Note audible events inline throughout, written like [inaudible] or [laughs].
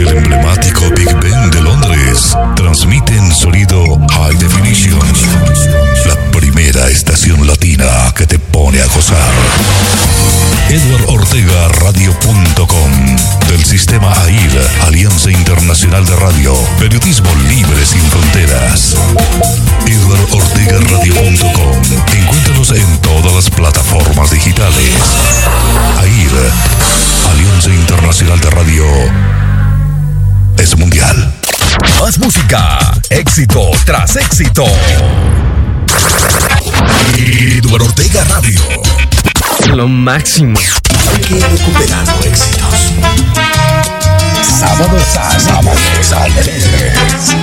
Desde el emblemático Big Ben de Londres, transmiten sonido High Definition. La primera estación latina que te pone a gozar. Radio.com del sistema AIR, Alianza Internacional de Radio, Periodismo Libre sin Fronteras. Radio.com Encuéntranos en todas las plataformas digitales. AIR, Alianza Internacional de Radio, es mundial. Más música, éxito tras éxito. Eduardo Ortega Radio. Lo máximo. Aquí recuperando éxitos. Sábados a sábados alegres.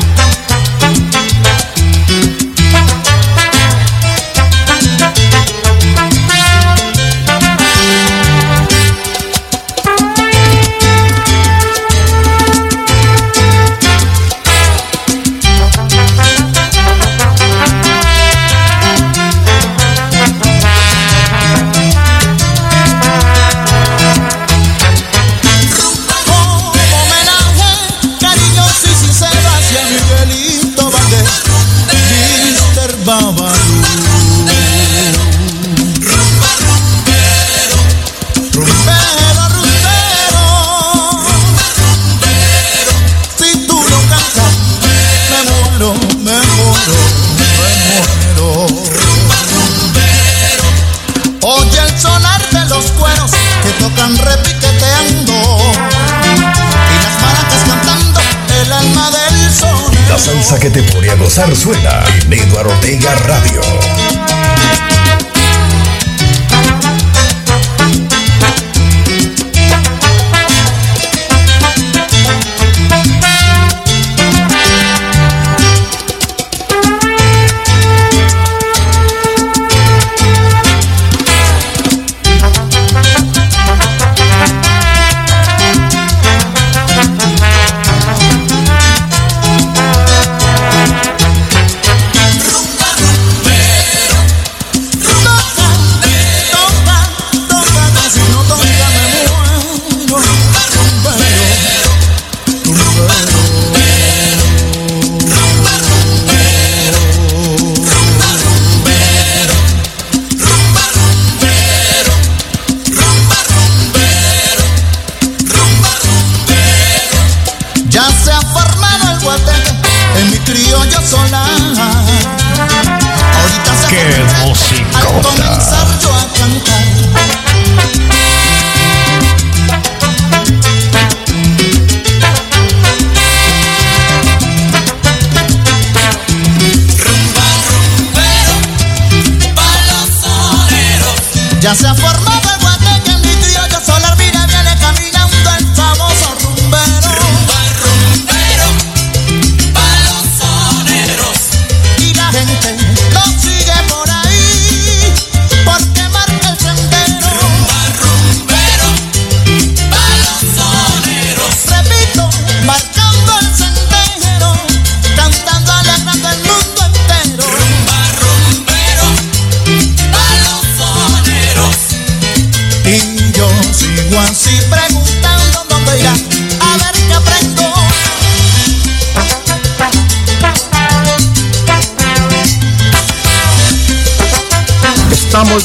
Que te pone a gozar suena en Eduardo Ortega Radio.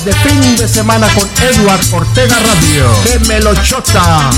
De fin de semana con Edward Ortega Radio. De Melochota.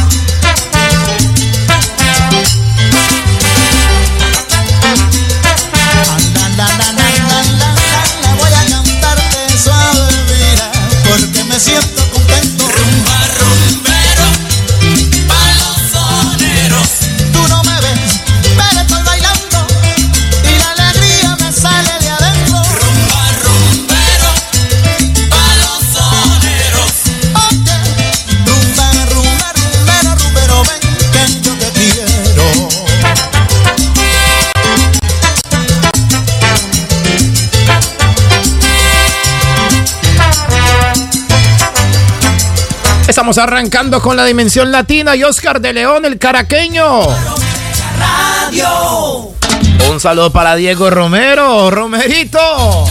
Estamos arrancando con la dimensión latina y Oscar de León, el caraqueño. Radio. Un saludo para Diego Romero, Romerito.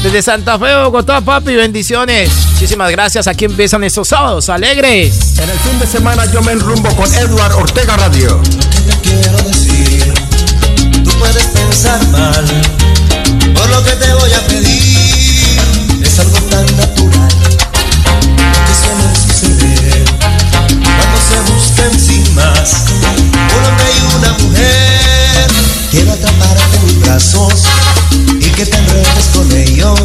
Desde Santa Fe, Bogotá, papi, bendiciones. Muchísimas gracias. Aquí empiezan estos sábados alegres. En el fin de semana yo me enrumbo con Edward Ortega Radio. Te quiero decir, tú puedes pensar mal. Por lo que te voy a pedir, es algo tan natural más. Un hombre y una mujer. Quiero atraparte en mis brazos y que te enredes con ellos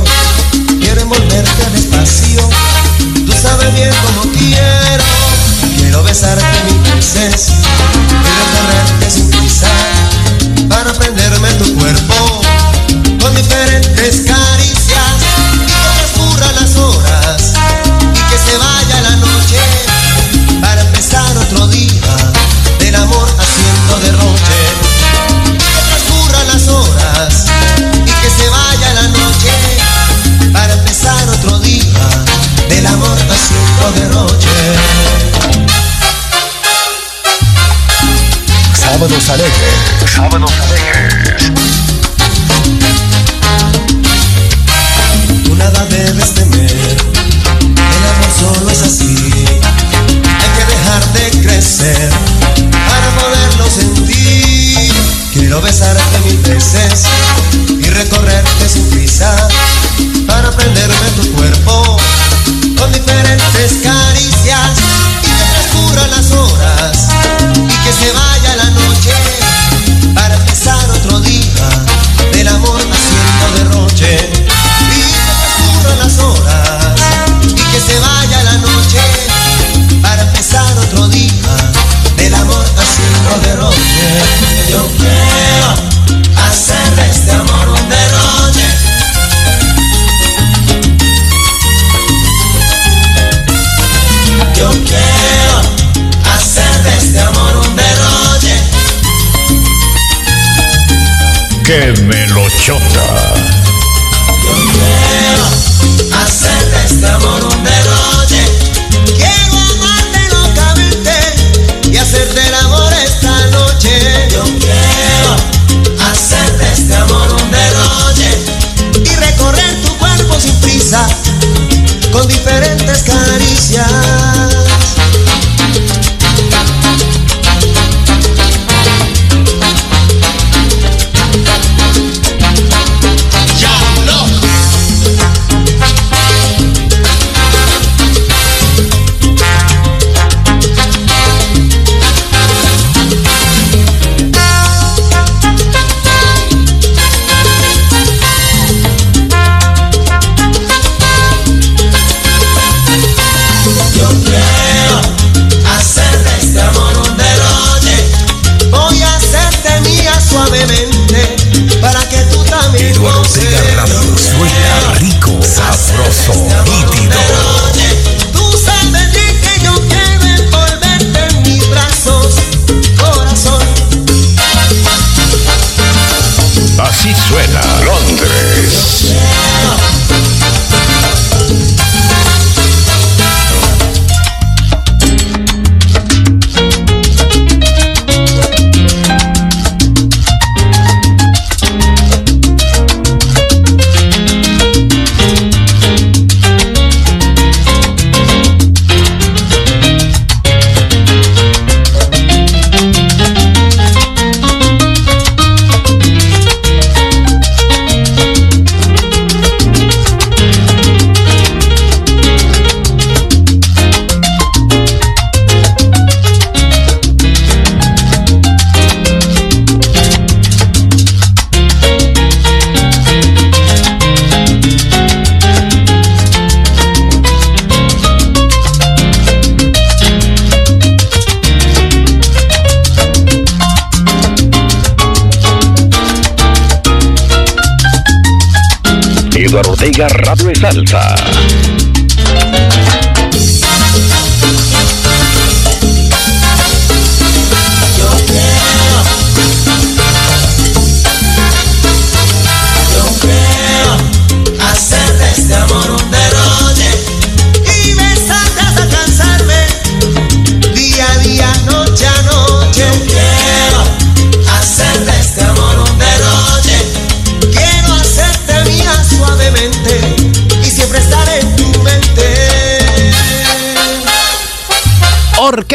Música Radio es Salsa.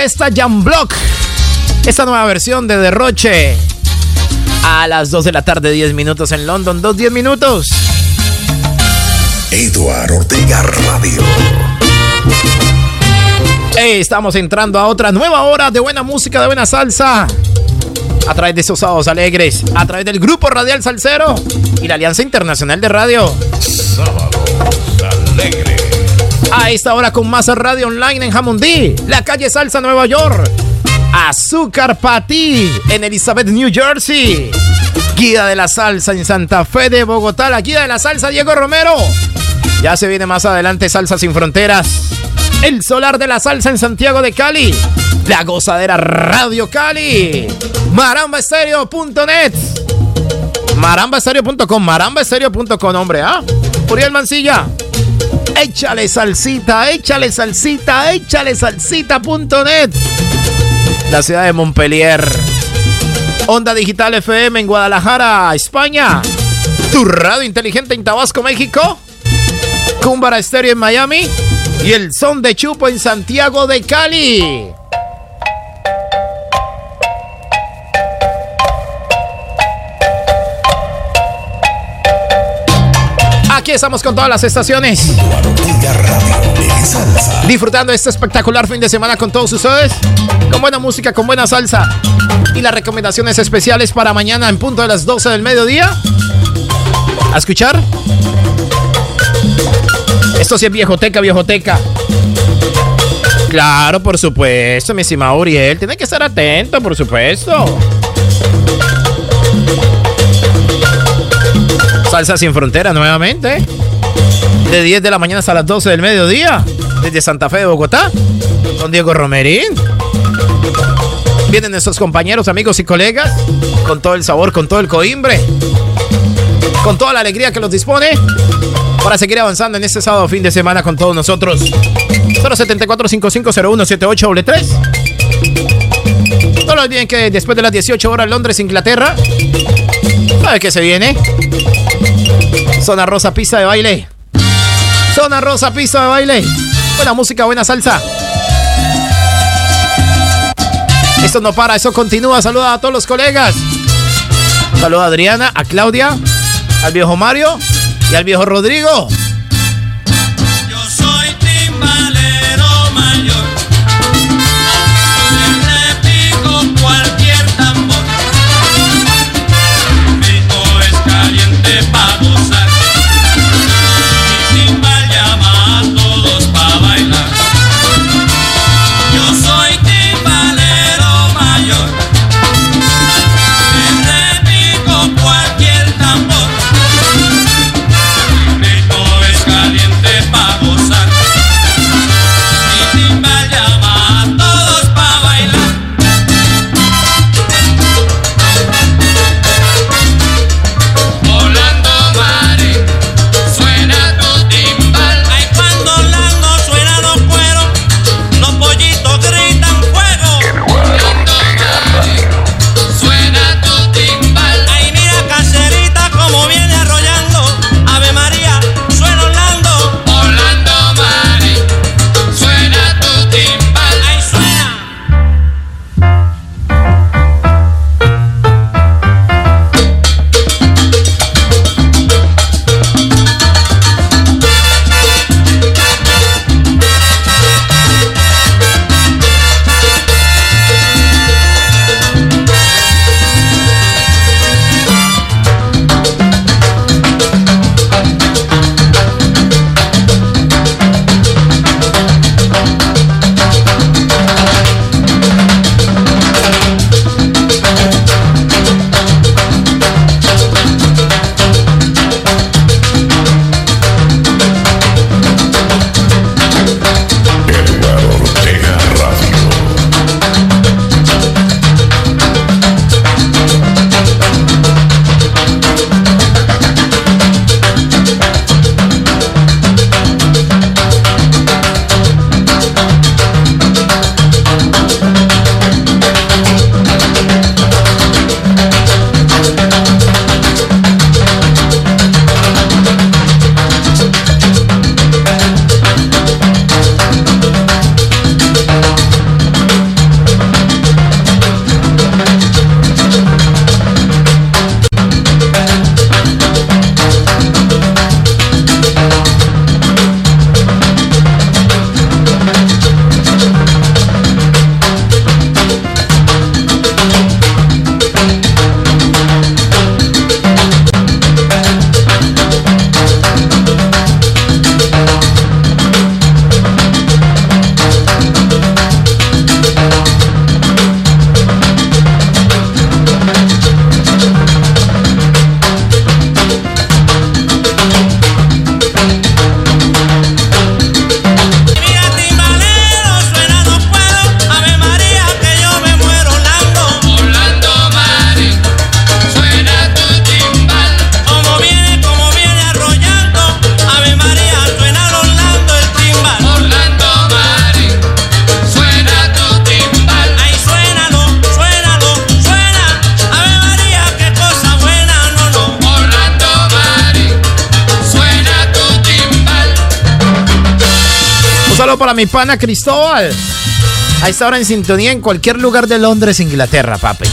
Orquesta Jam Block. Esta nueva versión de Derroche. A las 2 de la tarde, 10 minutos en London, 2, 10 minutos. Eduard Ortega Radio. Hey, estamos entrando a otra nueva hora de buena música, de buena salsa. A través de esos sábados alegres, a través del Grupo Radial Salcero y la Alianza Internacional de Radio. Sábados alegres. A esta hora con más radio online en Jamundí, la calle Salsa Nueva York. Azúcar Patí en Elizabeth, New Jersey. Guía de la Salsa en Santa Fe de Bogotá, la guía de la Salsa Diego Romero. Ya se viene más adelante Salsa Sin Fronteras. El Solar de la Salsa en Santiago de Cali. La Gozadera Radio Cali. Marambaestereo.net. Marambaestereo.com. Marambaestereo.com, hombre, ¿ah? Uriel Mancilla. Échale salsita, échale salsita, échale salsita.net. La ciudad de Montpellier. Onda Digital FM en Guadalajara, España. Tu radio inteligente en Tabasco, México. Cumbara Estéreo en Miami. Y el son de Chupo en Santiago de Cali. Estamos con todas las estaciones. Disfrutando este espectacular fin de semana con todos ustedes. Con buena música, con buena salsa. Y las recomendaciones especiales para mañana en punto de las 12 del mediodía. ¿A escuchar? Esto sí es viejoteca, viejoteca. Claro, por supuesto, mi estimado Uriel. Tiene que estar atento, por supuesto. Salsa sin frontera nuevamente. De 10 de la mañana hasta las 12 del mediodía. Desde Santa Fe de Bogotá. Con Diego Romerín. Vienen nuestros compañeros, amigos y colegas. Con todo el sabor, con todo el coimbre. Con toda la alegría que los dispone. Para seguir avanzando en este sábado fin de semana con todos nosotros. 074 5501 78 No lo olviden que después de las 18 horas Londres, Inglaterra. ¿Sabe qué se viene? Zona Rosa, pista de baile. Zona Rosa, pista de baile. Buena música, buena salsa. Esto no para, eso continúa. Saluda a todos los colegas. Saluda a Adriana, a Claudia, al viejo Mario y al viejo Rodrigo. Para mi pana Cristóbal. A esta hora en sintonía en cualquier lugar de Londres, Inglaterra, papi.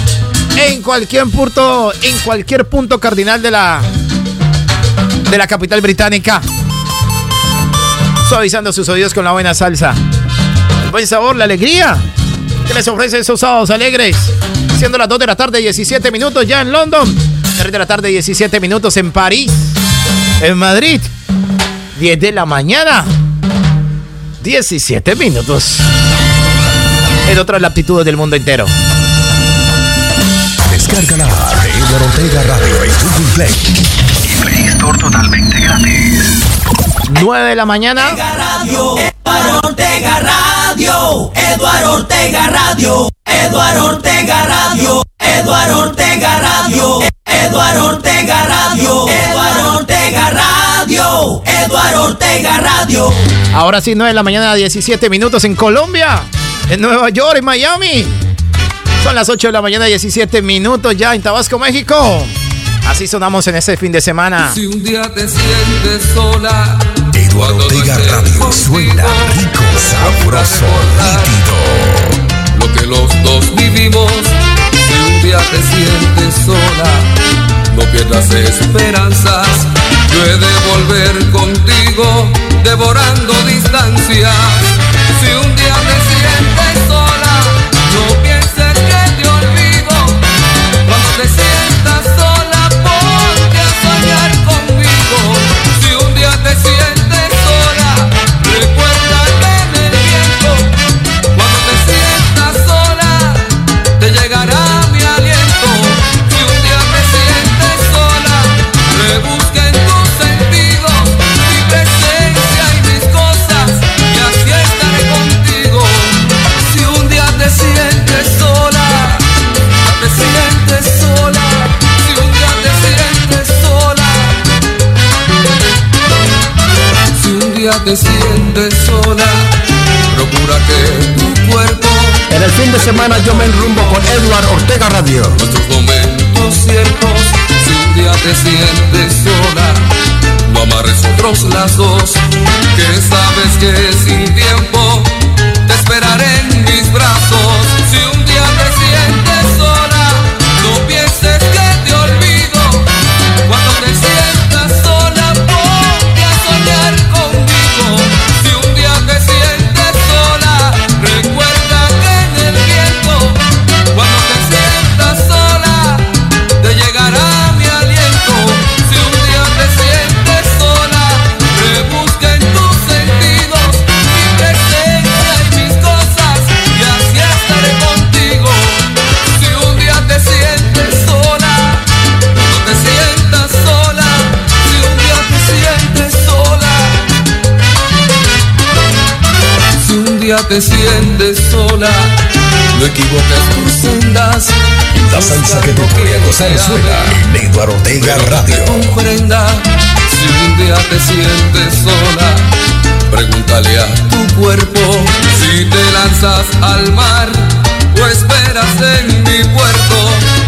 En cualquier punto, en cualquier punto cardinal de la de la capital británica. Suavizando sus oídos con la buena salsa. El buen sabor, la alegría que les ofrece esos sábados alegres. Siendo las 2 de la tarde, 17 minutos ya en London. 3 de la tarde, 17 minutos en París. En Madrid, 10 de la mañana, 17 minutos. En otras latitudes del mundo entero. Descárgala de Eduardo Ortega Radio en Google Play. Y Play Store totalmente gratis. 9 de la mañana. Radio, Eduardo Ortega Radio, Eduardo Ortega Radio, Eduardo Ortega Radio, Eduardo Ortega Radio, Eduardo Ortega Radio, Eduardo Ortega Radio, Eduardo Ortega Radio. Ahora sí, 9 de la mañana, 17 minutos en Colombia, en Nueva York, en Miami. Son las 8 de la mañana, 17 minutos ya en Tabasco, México. Así sonamos en este fin de semana. Si un día te sientes sola, Eduardo Ortega Radio suena rico, sabroso, nítido. lo que los dos vivimos. Si un día te sientes sola, no pierdas esperanzas. Yo he de volver contigo, devorando distancias. Si un día te sientes sola, no pienses que te olvido. Cuando te sientas sola, ponte a soñar conmigo. Si un día te sientes sola, recuerda te sientes sola, procura que tu cuerpo En el fin de semana yo me enrumbo con Edward Ortega Radio. nuestros momentos ciertos. Si un día te sientes sola, no amarres otros lazos, que sabes que sin tiempo te esperaré en mis brazos. Si un si un día te sientes sola, no equivoques tus sendas. La salsa que te a gozar suena en Eduardo Ortega Radio. comprenda si un día te sientes sola. Pregúntale a tu cuerpo si te lanzas al mar o esperas en mi puerto.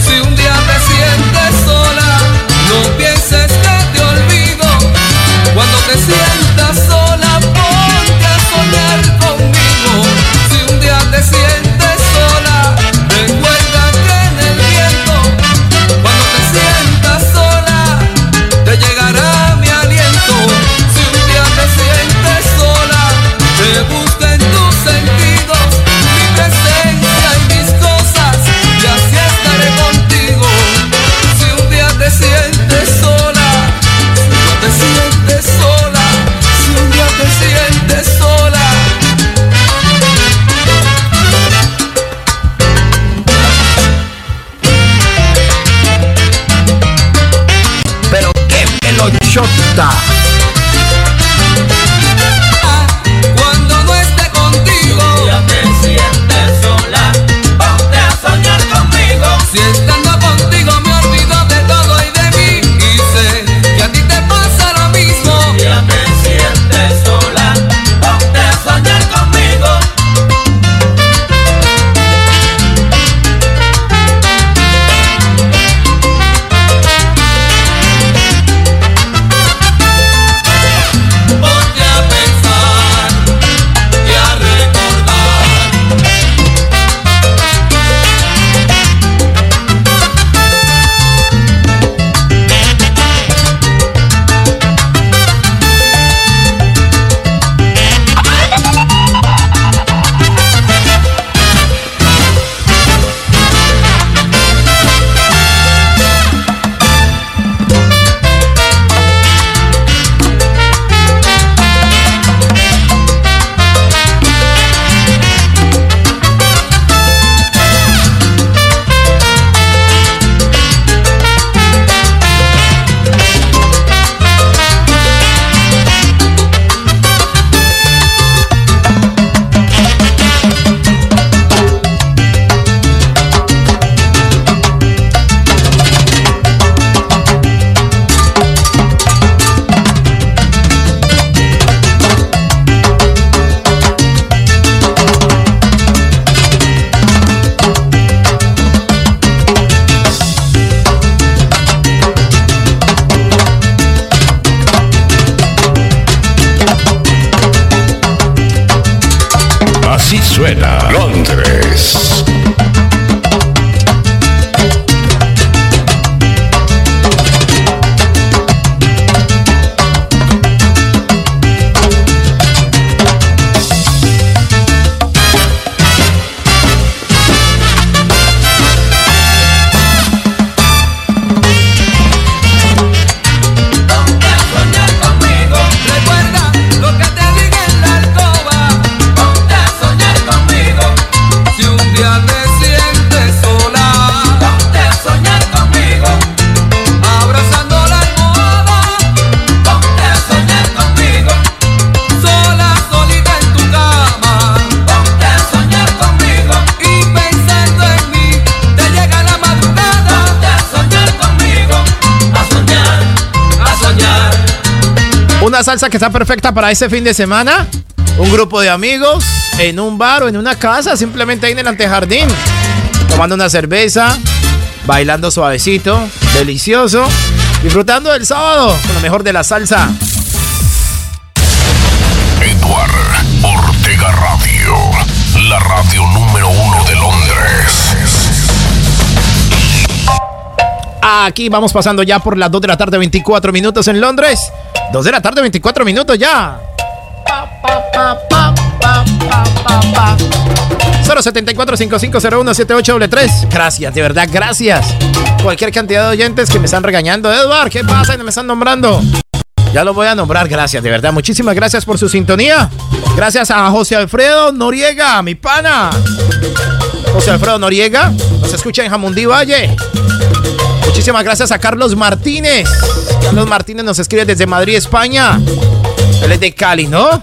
Que está perfecta para ese fin de semana. Un grupo de amigos en un bar o en una casa, simplemente ahí en el antejardín, tomando una cerveza, bailando suavecito, delicioso, disfrutando del sábado con lo mejor de la salsa. Edward Ortega Radio, la radio número uno de Londres. Aquí vamos pasando ya por las 2 de la tarde, 24 minutos en Londres. 2 de la tarde, 24 minutos ya. 074 5501 7833 Gracias, de verdad, gracias. Cualquier cantidad de oyentes que me están regañando. Edward, ¿qué pasa? Me están nombrando. Ya lo voy a nombrar, gracias, de verdad. Muchísimas gracias por su sintonía. Gracias a José Alfredo Noriega, mi pana. José Alfredo Noriega, nos escucha en Jamundí Valle. Muchísimas gracias a Carlos Martínez. Carlos Martínez nos escribe desde Madrid, España. Él es de Cali, ¿no?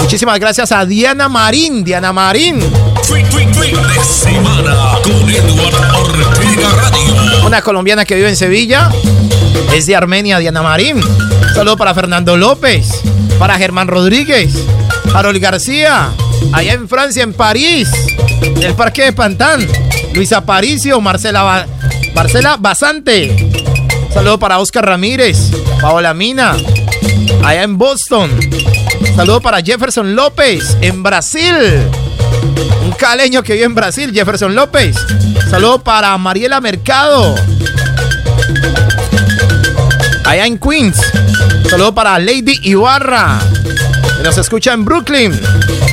Muchísimas gracias a Diana Marín. Diana Marín. Una colombiana que vive en Sevilla. Es de Armenia, Diana Marín. saludo para Fernando López. Para Germán Rodríguez. Harold García. Allá en Francia, en París. El Parque de Pantán. Luisa Aparicio. Marcela, Marcela Basante. Saludo para Oscar Ramírez. Paola Mina. Allá en Boston. Saludo para Jefferson López. En Brasil. Un caleño que vive en Brasil, Jefferson López. Saludo para Mariela Mercado. Allá en Queens. Saludo para Lady Ibarra. Que nos escucha en Brooklyn.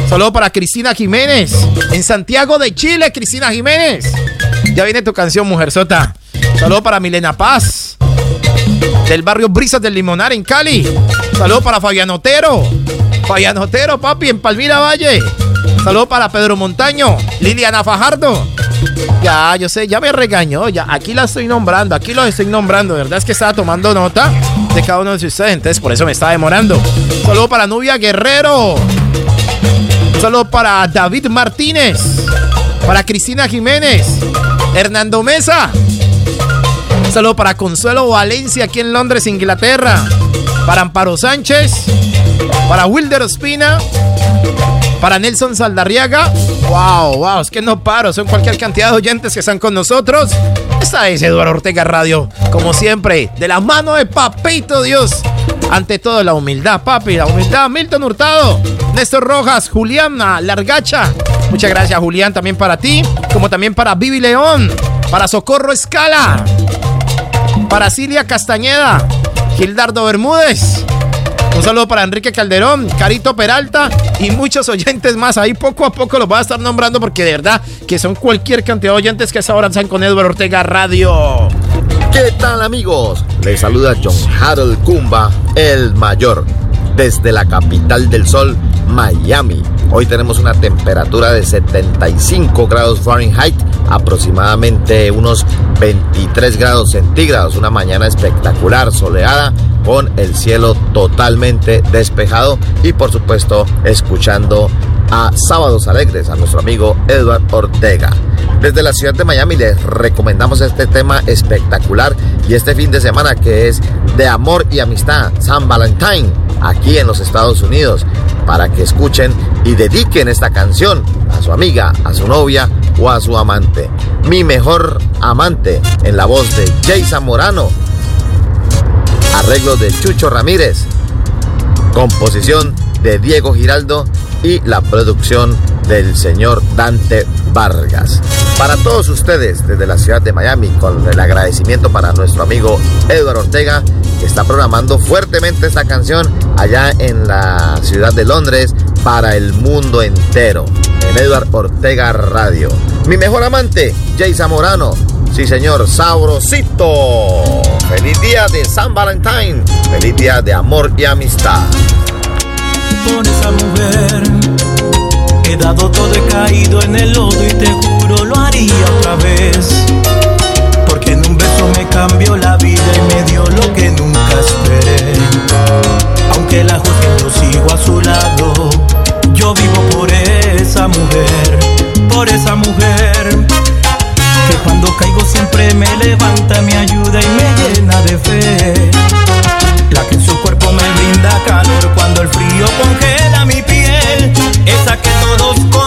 Saludo para Cristina Jiménez. En Santiago de Chile, Cristina Jiménez. Ya viene tu canción, Mujer Sota. Saludo para Milena Paz. Del barrio Brisas del Limonar en Cali. Saludo para Fabián Otero. Fabián Otero, papi, en Palmira Valle. Saludo para Pedro Montaño. Liliana Fajardo. Ya, yo sé, ya me regañó. Ya, aquí la estoy nombrando. Aquí lo estoy nombrando. De verdad es que estaba tomando nota de cada uno de ustedes. Entonces, por eso me estaba demorando. Saludo para Nubia Guerrero. Saludo para David Martínez. Para Cristina Jiménez. Hernando Mesa. Saludo para Consuelo Valencia aquí en Londres, Inglaterra. Para Amparo Sánchez. Para Wilder Ospina. Para Nelson Saldarriaga. Wow, wow, es que no paro. Son cualquier cantidad de oyentes que están con nosotros. Esta es Eduardo Ortega Radio. Como siempre, de la mano de Papito Dios. Ante todo, la humildad, papi. La humildad. Milton Hurtado. Néstor Rojas. Juliana Largacha. Muchas gracias, Julián. También para ti. Como también para Vivi León. Para Socorro Escala. Para Cilia Castañeda. Gildardo Bermúdez. Un saludo para Enrique Calderón, Carito Peralta y muchos oyentes más. Ahí poco a poco los voy a estar nombrando porque de verdad que son cualquier cantidad de oyentes que hasta ahora están con Edward Ortega Radio. ¿Qué tal amigos? Les saluda John Harold Kumba, el mayor, desde la capital del sol, Miami. Hoy tenemos una temperatura de 75 grados Fahrenheit, aproximadamente unos 23 grados centígrados. Una mañana espectacular, soleada, con el cielo totalmente despejado y por supuesto escuchando a Sábados Alegres, a nuestro amigo Edward Ortega. Desde la ciudad de Miami les recomendamos este tema espectacular y este fin de semana que es de amor y amistad, San Valentín, aquí en los Estados Unidos para que escuchen y dediquen esta canción a su amiga, a su novia o a su amante. Mi mejor amante en la voz de Jason Morano. Arreglo de Chucho Ramírez. Composición de Diego Giraldo y la producción del señor Dante Vargas. Para todos ustedes desde la ciudad de Miami, con el agradecimiento para nuestro amigo Edward Ortega que está programando fuertemente esta canción allá en la ciudad de Londres para el mundo entero. En Edward Ortega Radio. Mi mejor amante, Jay Zamorano. Sí, señor, sabrosito. Feliz día de San Valentín. Feliz día de amor y amistad. Mujer todo, en el lodo y te juro lo haría otra vez eso me cambió la vida y me dio lo que nunca esperé. Aunque la juzguen, yo sigo a su lado. Yo vivo por esa mujer, por esa mujer. Que cuando caigo siempre me levanta, me ayuda y me llena de fe. La que en su cuerpo me brinda calor cuando el frío congela mi piel. Esa que todos conocen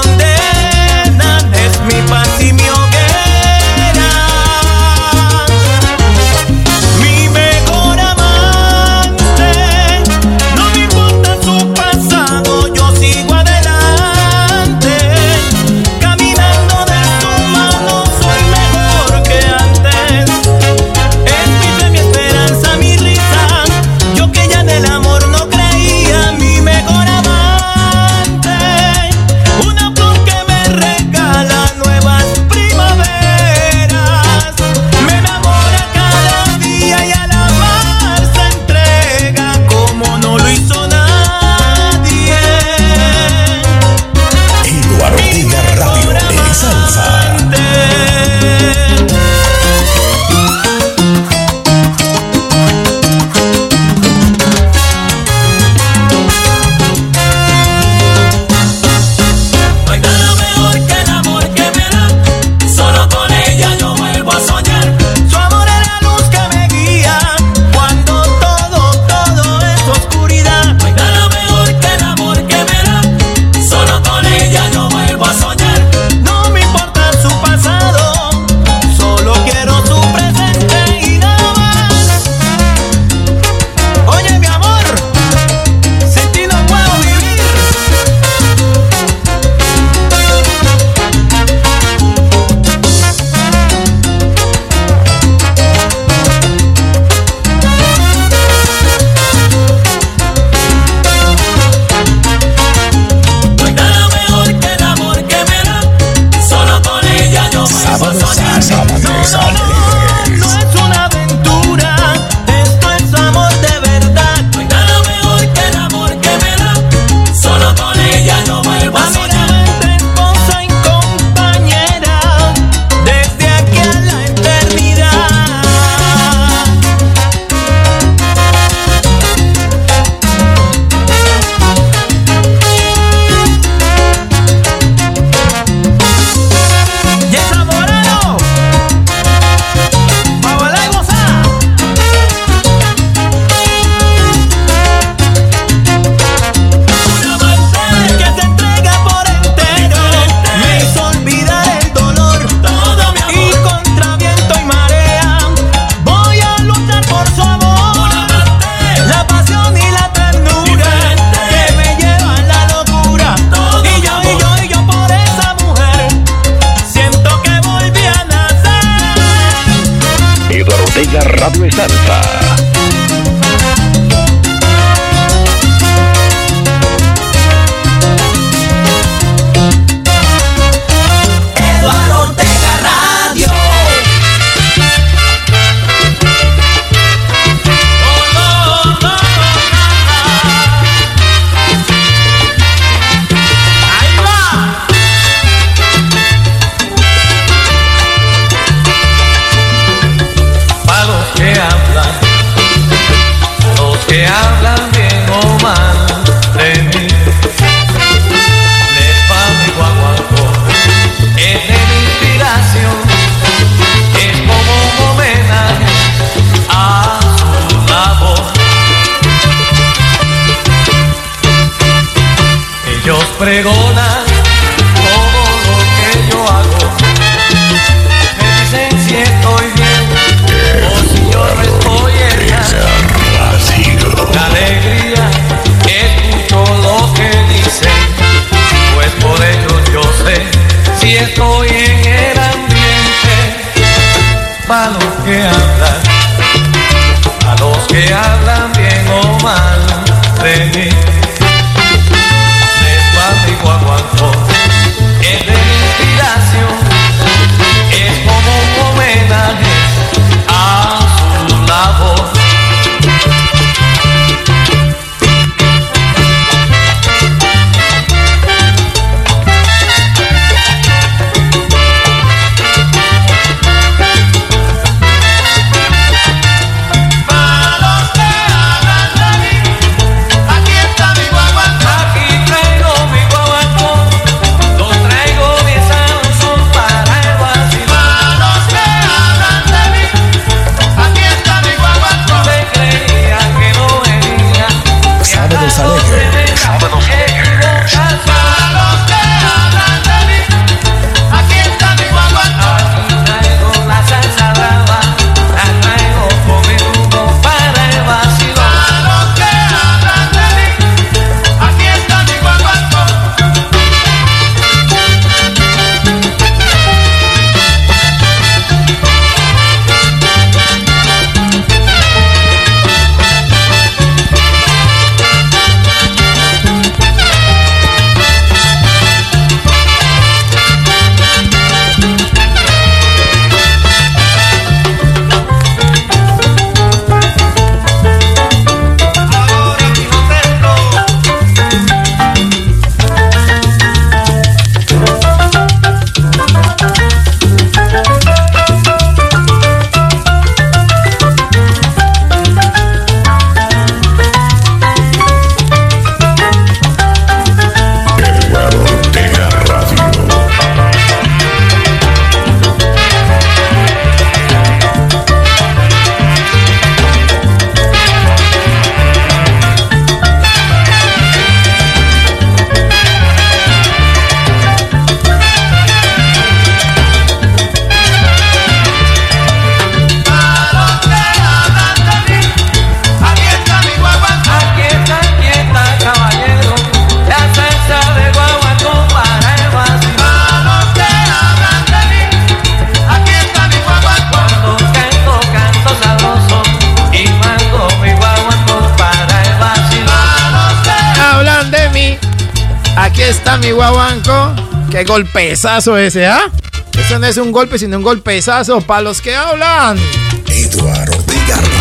golpezazo ese, ¿ah? Eso no es un golpe, sino un golpezazo para los que hablan. Eduardo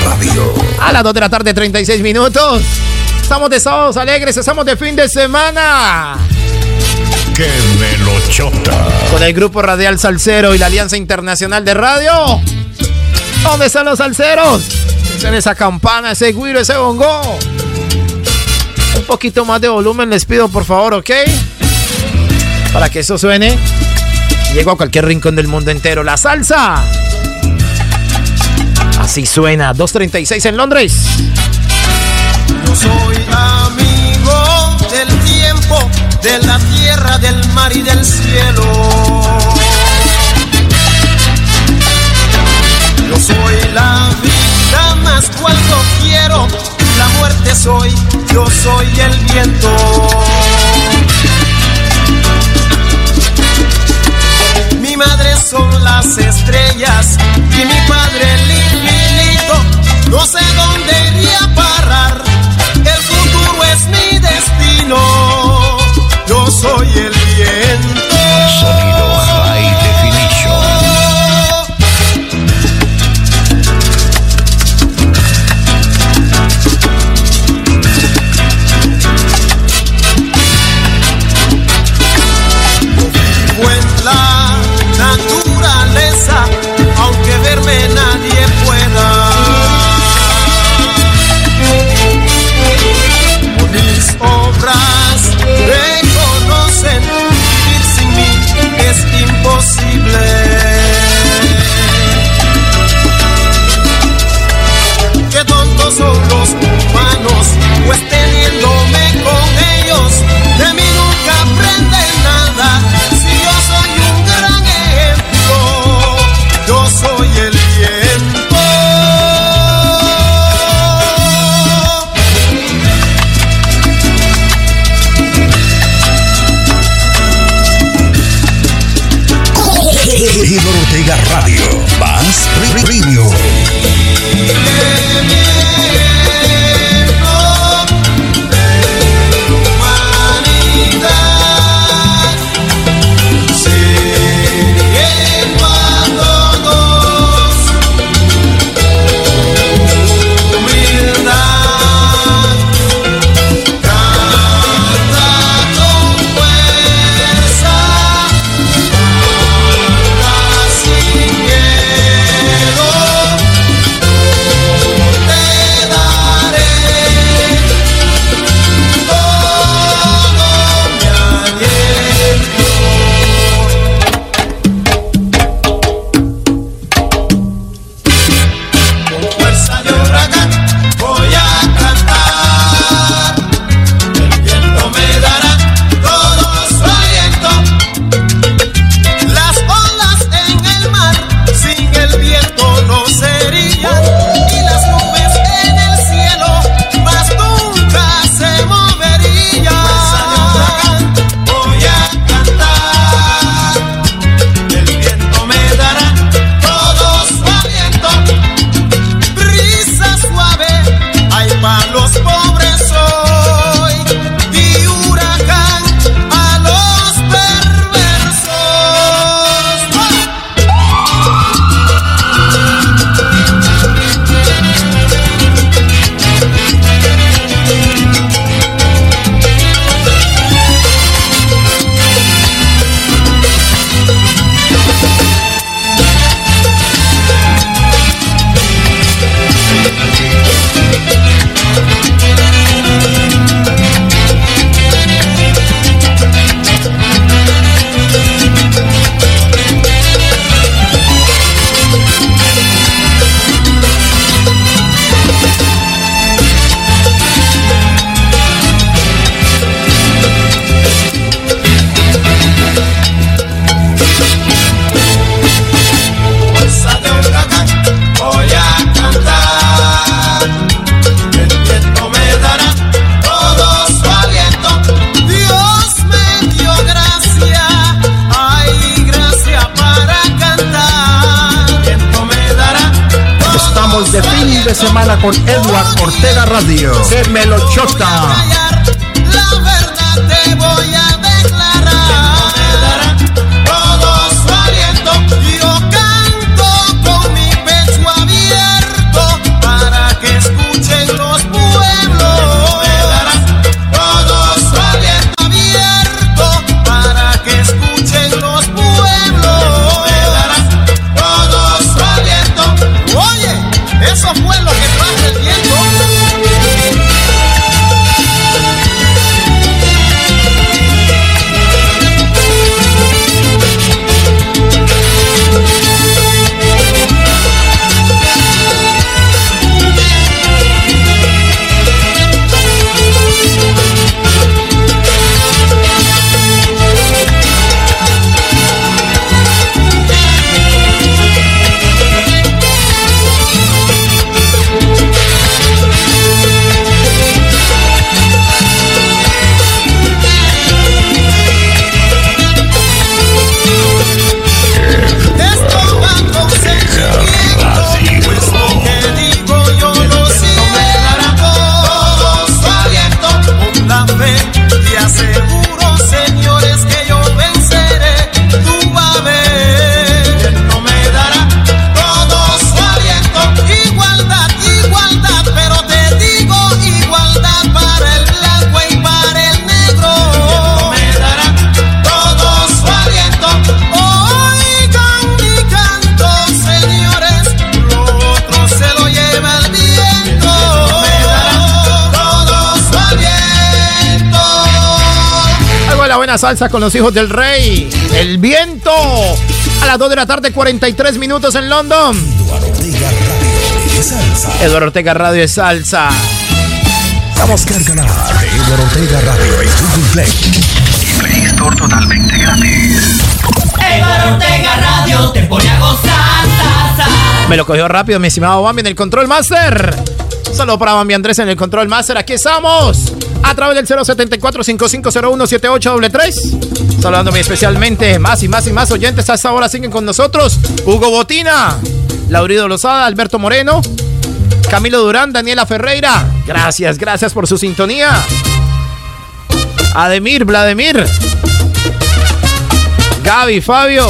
Radio. A las 2 de la tarde, 36 minutos. Estamos de sábados alegres, estamos de fin de semana. ¡Qué melochota! Con el grupo Radial Salcero y la Alianza Internacional de Radio. ¿Dónde están los salseros? Están esa campana, ese guiro, ese bongo. Un poquito más de volumen les pido, por favor, ¿ok? para que eso suene. Llego a cualquier rincón del mundo entero. La salsa. Así suena. 2.36 en Londres. Yo soy amigo del tiempo, de la tierra, del mar y del cielo. Yo soy la con Edward Ortega Radio. Que me lo chota. Salsa con los hijos del rey. El viento. A las 2 de la tarde, 43 minutos en London. Eduardo Ortega Radio es salsa. Vamos a cargar Eduardo Ortega Radio en Google Play. Y Play Store totalmente gratis. Eduardo Ortega Radio te pone a gozar. Me lo cogió rápido, mi estimado Bambi en el Control Master. Solo para Bambi Andrés en el Control Master. Aquí estamos. A través del 074-5501-7833. Saludándome especialmente más y más y más oyentes a esta hora siguen con nosotros. Hugo Botina, Laurido Lozada, Alberto Moreno, Camilo Durán, Daniela Ferreira. Gracias, gracias por su sintonía. Ademir, Vladimir, Gaby, Fabio.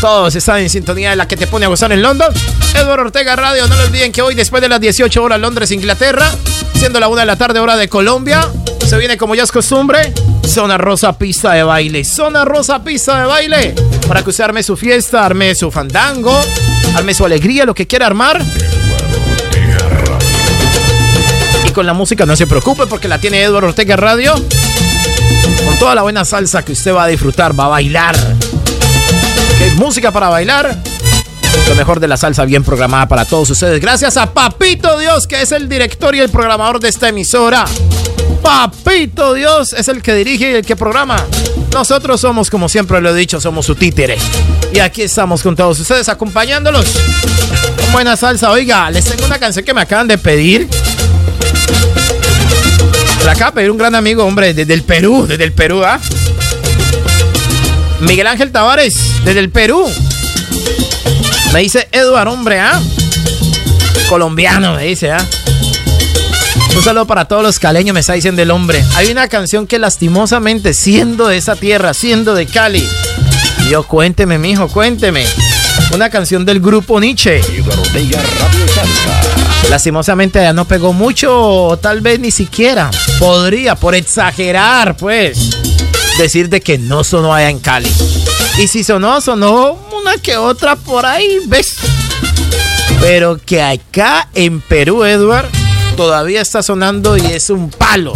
Todos están en sintonía de la que te pone a gozar en London. Eduardo Ortega Radio, no lo olviden que hoy después de las 18 horas Londres, Inglaterra, siendo la 1 de la tarde hora de Colombia, se viene como ya es costumbre, Zona Rosa Pista de Baile. Zona Rosa Pista de Baile. Para que usted arme su fiesta, arme su fandango, arme su alegría, lo que quiera armar. Y con la música no se preocupe porque la tiene Eduardo Ortega Radio. Con toda la buena salsa que usted va a disfrutar, va a bailar. Que música para bailar. Lo mejor de la salsa bien programada para todos ustedes. Gracias a Papito Dios, que es el director y el programador de esta emisora. Papito Dios es el que dirige y el que programa. Nosotros somos, como siempre lo he dicho, somos su títere. Y aquí estamos con todos ustedes acompañándolos. Con buena salsa. Oiga, les tengo una canción que me acaban de pedir. La acaba de pedir un gran amigo, hombre, desde el Perú, desde el Perú, ¿ah? Miguel Ángel Tavares, desde el Perú. Me dice Eduardo, hombre, ¿ah? Colombiano, me dice, ¿ah? Un saludo para todos los caleños, me está diciendo el hombre. Hay una canción que lastimosamente, siendo de esa tierra, siendo de Cali. Yo, cuénteme, mijo, cuénteme. Una canción del grupo Nietzsche. Lastimosamente ya no pegó mucho, tal vez ni siquiera. Podría, por exagerar, pues, decir de que no sonó allá en Cali. Y si sonó, sonó una que otra por ahí, ¿ves? Pero que acá en Perú, Edward, todavía está sonando y es un palo.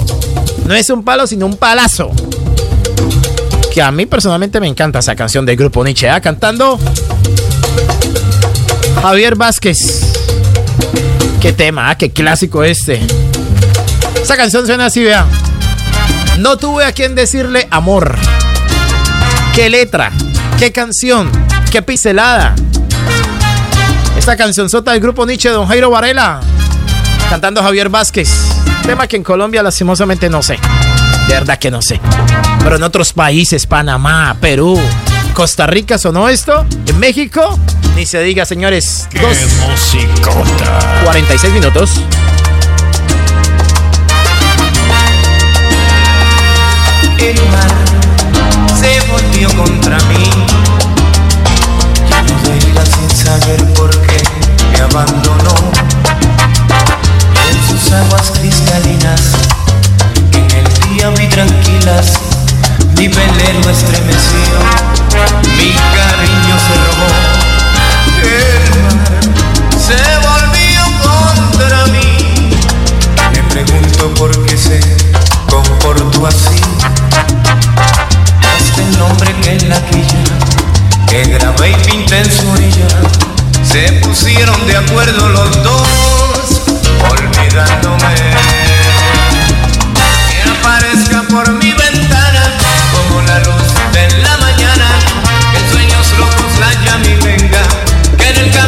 No es un palo, sino un palazo. Que a mí personalmente me encanta esa canción del grupo Nietzsche, ¿ah? cantando Javier Vázquez. Qué tema, ¿ah? qué clásico este. Esa canción suena así, vea. No tuve a quien decirle amor. Qué letra, qué canción, qué pincelada. Esta canción sota del grupo Nietzsche, Don Jairo Varela, cantando Javier Vázquez. Tema que en Colombia lastimosamente no sé. De verdad que no sé. Pero en otros países, Panamá, Perú, Costa Rica sonó esto. En México, ni se diga, señores. ¡Qué musicota! 46 minutos. El mar se volvió contra mí. Ya no llega sin saber por qué me abandonó. En sus aguas cristalinas, en el día vi tranquilas, mi velero estremeció, mi cariño se robó. El mar se volvió contra mí. Me pregunto por qué se comportó así. Nombre que en la quilla, que grabé y pinté en su orilla, se pusieron de acuerdo los dos, olvidándome. Que aparezca por mi ventana como la luz de la mañana, que sueños locos la llame y venga, que en el camino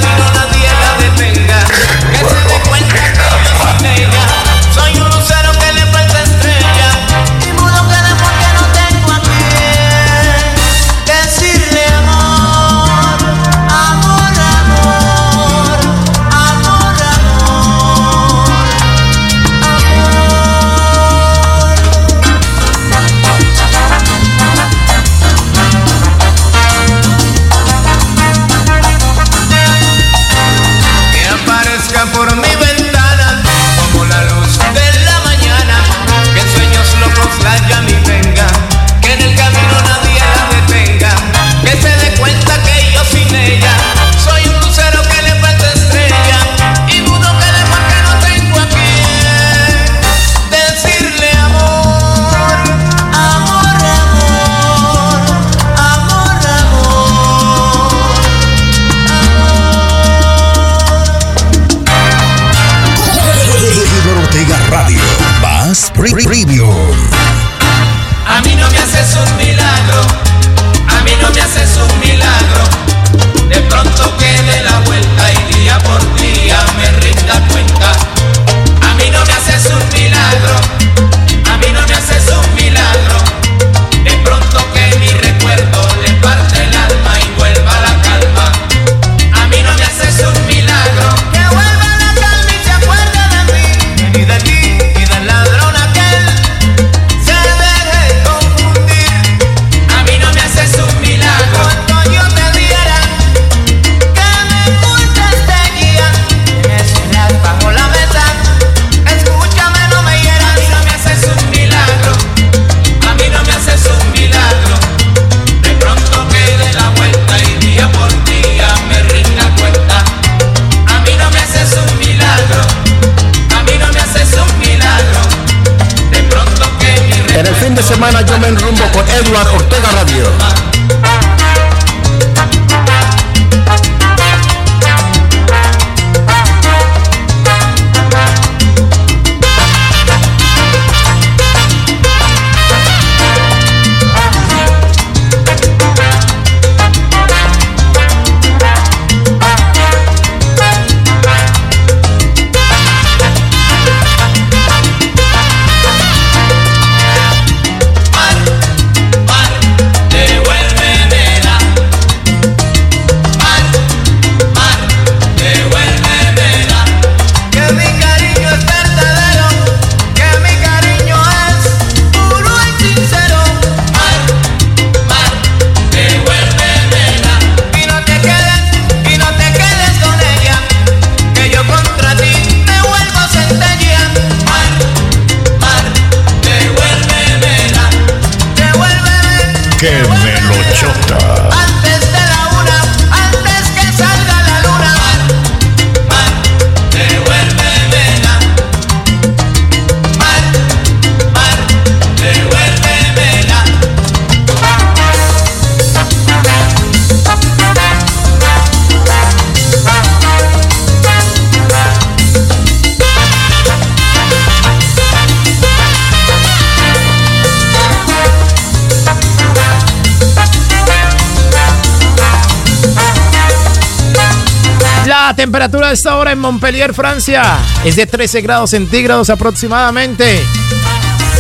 temperatura de esta hora en Montpellier, Francia, es de 13 grados centígrados aproximadamente.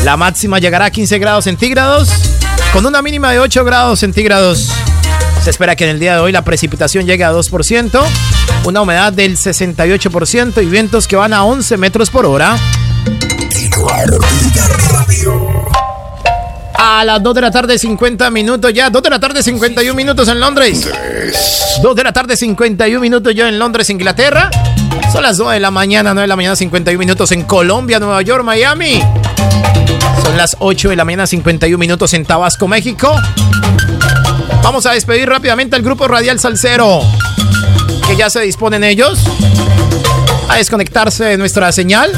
La máxima llegará a 15 grados centígrados, con una mínima de 8 grados centígrados. Se espera que en el día de hoy la precipitación llegue a 2%, una humedad del 68% y vientos que van a 11 metros por hora. A las 2 de la tarde, 50 minutos ya. 2 de la tarde, 51 minutos en Londres. 2 de la tarde, 51 minutos ya en Londres, Inglaterra. Son las 2 de la mañana, 9 de la mañana, 51 minutos en Colombia, Nueva York, Miami. Son las 8 de la mañana, 51 minutos en Tabasco, México. Vamos a despedir rápidamente al grupo Radial Salcero, que ya se disponen ellos a desconectarse de nuestra señal.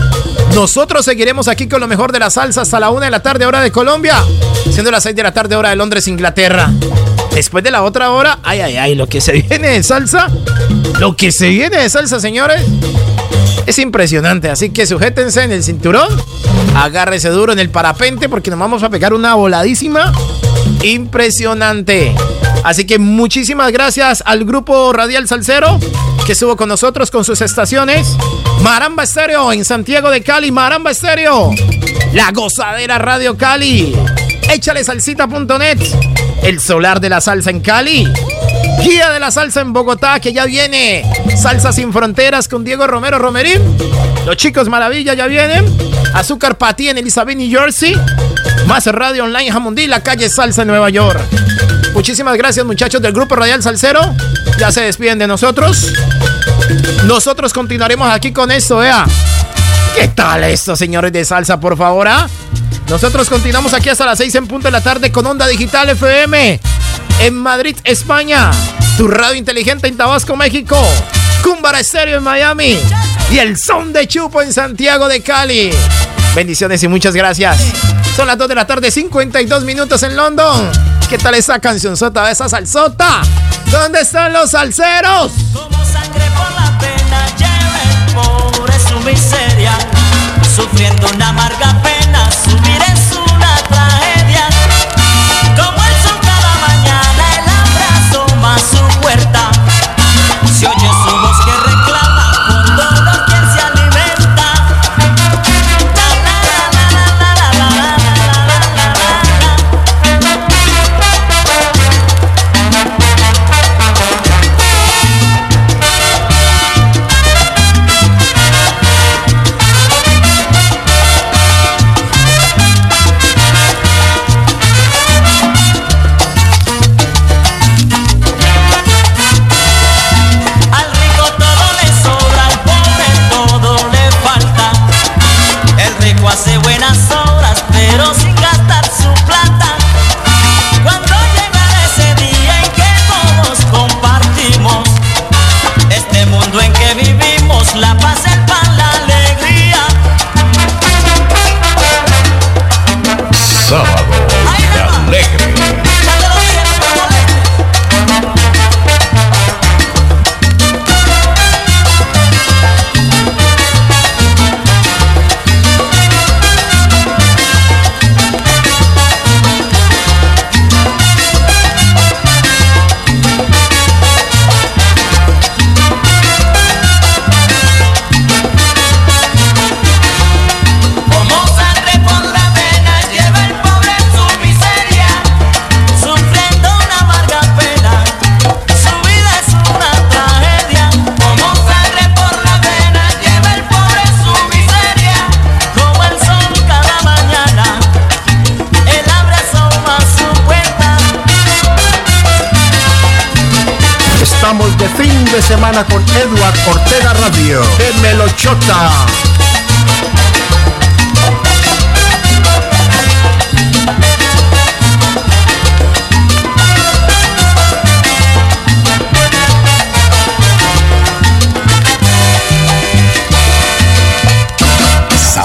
Nosotros seguiremos aquí con lo mejor de la salsa hasta la una de la tarde, hora de Colombia, siendo las 6 de la tarde, hora de Londres, Inglaterra. Después de la otra hora, ay, ay, ay, lo que se [laughs] viene de salsa, lo que se viene de salsa, señores, es impresionante. Así que sujétense en el cinturón, agárrese duro en el parapente, porque nos vamos a pegar una voladísima impresionante. Así que muchísimas gracias al grupo Radial Salcero que estuvo con nosotros con sus estaciones. Maramba Estéreo en Santiago de Cali, Maramba Estéreo. La gozadera Radio Cali. Échale salsita.net. El solar de la salsa en Cali. Guía de la salsa en Bogotá que ya viene. Salsa sin fronteras con Diego Romero Romerín. Los chicos maravilla ya vienen. Azúcar Patí en Elizabeth, New Jersey. Más Radio Online Jamundí, la calle Salsa en Nueva York. Muchísimas gracias muchachos del Grupo Radial Salcero. Ya se despiden de nosotros. Nosotros continuaremos aquí con esto, vea. ¿Qué tal esto, señores de salsa, por favor? ah? Nosotros continuamos aquí hasta las 6 en punto de la tarde con Onda Digital FM. En Madrid, España. Tu radio inteligente en Tabasco, México. Cúmbara Estéreo en Miami. Y el son de Chupo en Santiago de Cali. Bendiciones y muchas gracias. Son las 2 de la tarde, 52 minutos en London. ¿Qué tal esa canción sota, esa salsota? ¿Dónde están los salseros? Como sangre por la pena lleva el pobre su miseria, sufriendo una amarga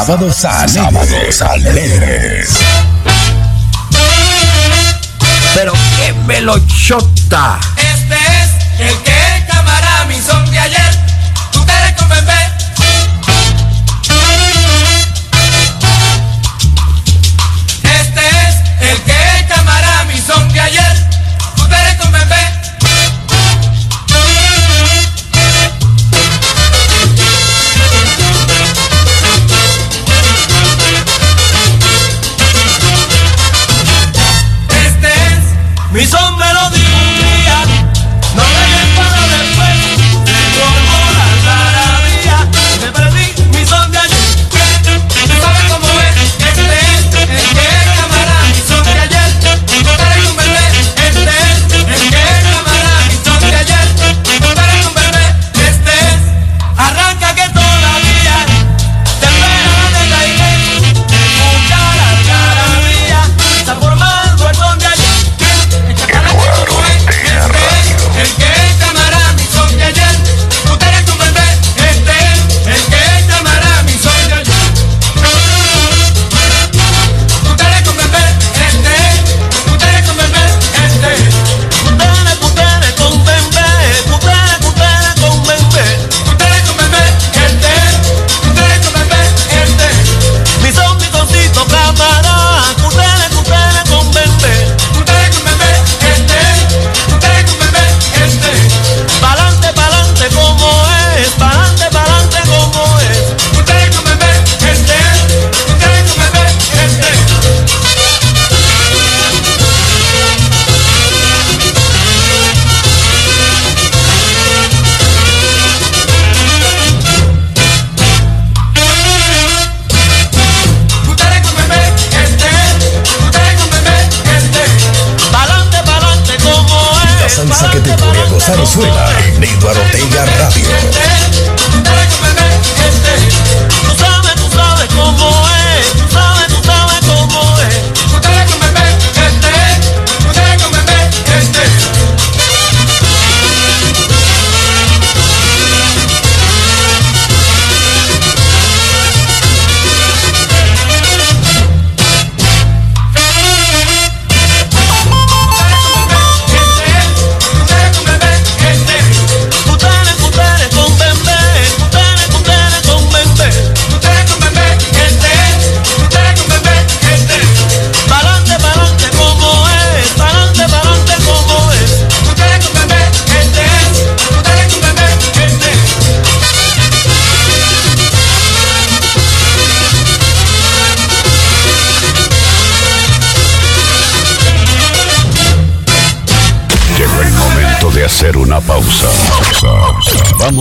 Sábados alegres. Sábados alegres. Pero qué Melochota.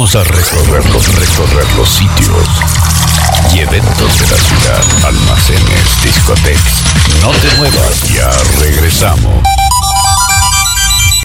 Vamos a recorrer los, recorrer los sitios y eventos de la ciudad, almacenes, discotecas. No te muevas, ya regresamos.